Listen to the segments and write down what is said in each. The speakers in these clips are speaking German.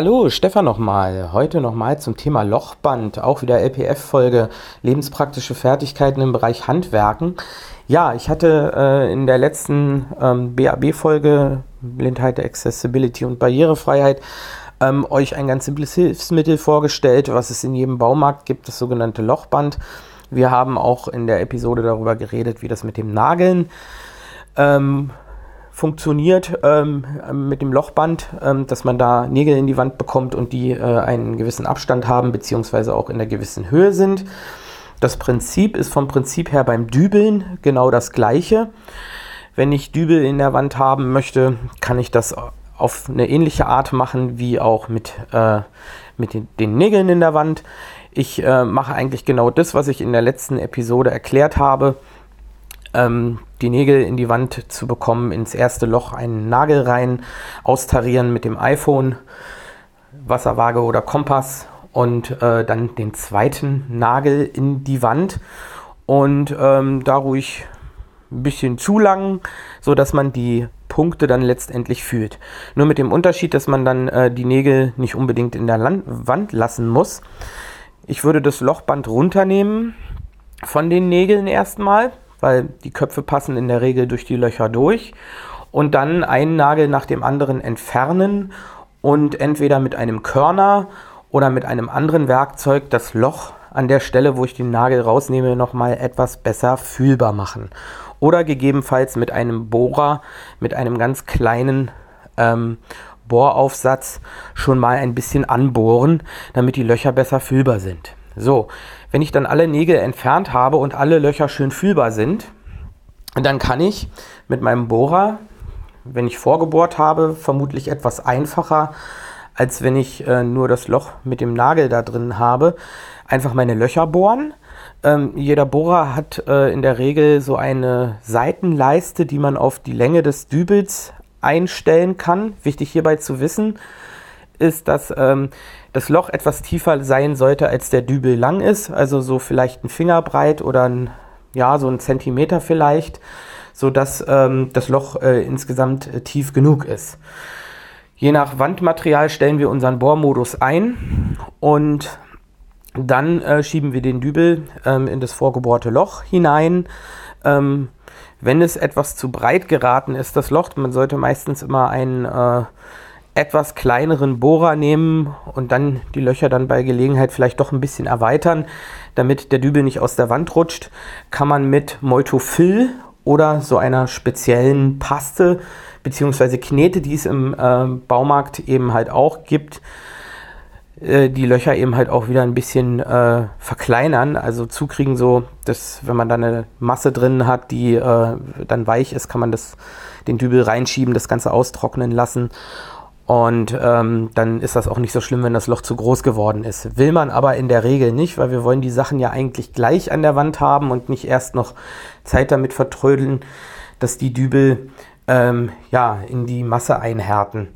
Hallo, Stefan nochmal. Heute nochmal zum Thema Lochband. Auch wieder LPF-Folge Lebenspraktische Fertigkeiten im Bereich Handwerken. Ja, ich hatte äh, in der letzten ähm, BAB-Folge Blindheit, Accessibility und Barrierefreiheit ähm, euch ein ganz simples Hilfsmittel vorgestellt, was es in jedem Baumarkt gibt, das sogenannte Lochband. Wir haben auch in der Episode darüber geredet, wie das mit dem Nageln ähm, funktioniert ähm, mit dem Lochband, ähm, dass man da Nägel in die Wand bekommt und die äh, einen gewissen Abstand haben, beziehungsweise auch in einer gewissen Höhe sind. Das Prinzip ist vom Prinzip her beim Dübeln genau das gleiche. Wenn ich Dübel in der Wand haben möchte, kann ich das auf eine ähnliche Art machen wie auch mit, äh, mit den, den, Nägeln in der Wand. Ich äh, mache eigentlich genau das, was ich in der letzten Episode erklärt habe ähm, die Nägel in die Wand zu bekommen, ins erste Loch einen Nagel rein, austarieren mit dem iPhone, Wasserwaage oder Kompass und äh, dann den zweiten Nagel in die Wand und ähm, da ruhig ein bisschen zu lang, so dass man die Punkte dann letztendlich fühlt. Nur mit dem Unterschied, dass man dann äh, die Nägel nicht unbedingt in der Land Wand lassen muss. Ich würde das Lochband runternehmen von den Nägeln erstmal, weil die Köpfe passen in der Regel durch die Löcher durch. Und dann einen Nagel nach dem anderen entfernen und entweder mit einem Körner oder mit einem anderen Werkzeug das Loch an der Stelle, wo ich den Nagel rausnehme, nochmal etwas besser fühlbar machen. Oder gegebenenfalls mit einem Bohrer, mit einem ganz kleinen ähm, Bohraufsatz schon mal ein bisschen anbohren, damit die Löcher besser fühlbar sind. So, wenn ich dann alle Nägel entfernt habe und alle Löcher schön fühlbar sind, dann kann ich mit meinem Bohrer, wenn ich vorgebohrt habe, vermutlich etwas einfacher, als wenn ich äh, nur das Loch mit dem Nagel da drin habe, einfach meine Löcher bohren. Ähm, jeder Bohrer hat äh, in der Regel so eine Seitenleiste, die man auf die Länge des Dübels einstellen kann. Wichtig hierbei zu wissen ist, dass ähm, das Loch etwas tiefer sein sollte, als der Dübel lang ist. Also so vielleicht ein Finger breit oder ein, ja, so ein Zentimeter vielleicht, sodass ähm, das Loch äh, insgesamt äh, tief genug ist. Je nach Wandmaterial stellen wir unseren Bohrmodus ein und dann äh, schieben wir den Dübel ähm, in das vorgebohrte Loch hinein. Ähm, wenn es etwas zu breit geraten ist, das Loch, man sollte meistens immer einen äh, etwas kleineren Bohrer nehmen und dann die Löcher dann bei Gelegenheit vielleicht doch ein bisschen erweitern, damit der Dübel nicht aus der Wand rutscht, kann man mit Moltofil oder so einer speziellen Paste bzw. Knete, die es im äh, Baumarkt eben halt auch gibt, äh, die Löcher eben halt auch wieder ein bisschen äh, verkleinern, also zukriegen so, dass wenn man da eine Masse drin hat, die äh, dann weich ist, kann man das den Dübel reinschieben, das Ganze austrocknen lassen und ähm, dann ist das auch nicht so schlimm, wenn das Loch zu groß geworden ist. Will man aber in der Regel nicht, weil wir wollen die Sachen ja eigentlich gleich an der Wand haben und nicht erst noch Zeit damit vertrödeln, dass die Dübel ähm, ja, in die Masse einhärten.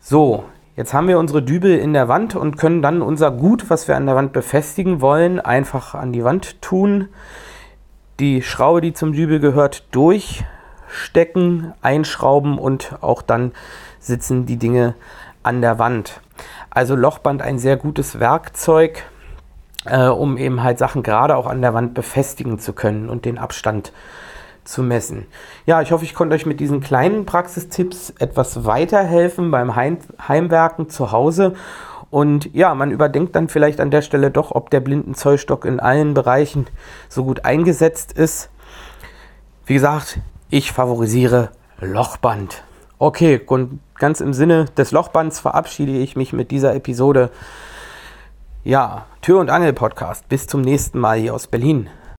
So, jetzt haben wir unsere Dübel in der Wand und können dann unser Gut, was wir an der Wand befestigen wollen, einfach an die Wand tun. Die Schraube, die zum Dübel gehört, durchstecken, einschrauben und auch dann sitzen die Dinge an der Wand. Also Lochband ein sehr gutes Werkzeug, äh, um eben halt Sachen gerade auch an der Wand befestigen zu können und den Abstand zu messen. Ja, ich hoffe, ich konnte euch mit diesen kleinen Praxistipps etwas weiterhelfen beim Heim Heimwerken zu Hause. Und ja, man überdenkt dann vielleicht an der Stelle doch, ob der Blindenzollstock in allen Bereichen so gut eingesetzt ist. Wie gesagt, ich favorisiere Lochband. Okay, und ganz im Sinne des Lochbands verabschiede ich mich mit dieser Episode. Ja, Tür und Angel Podcast. Bis zum nächsten Mal hier aus Berlin.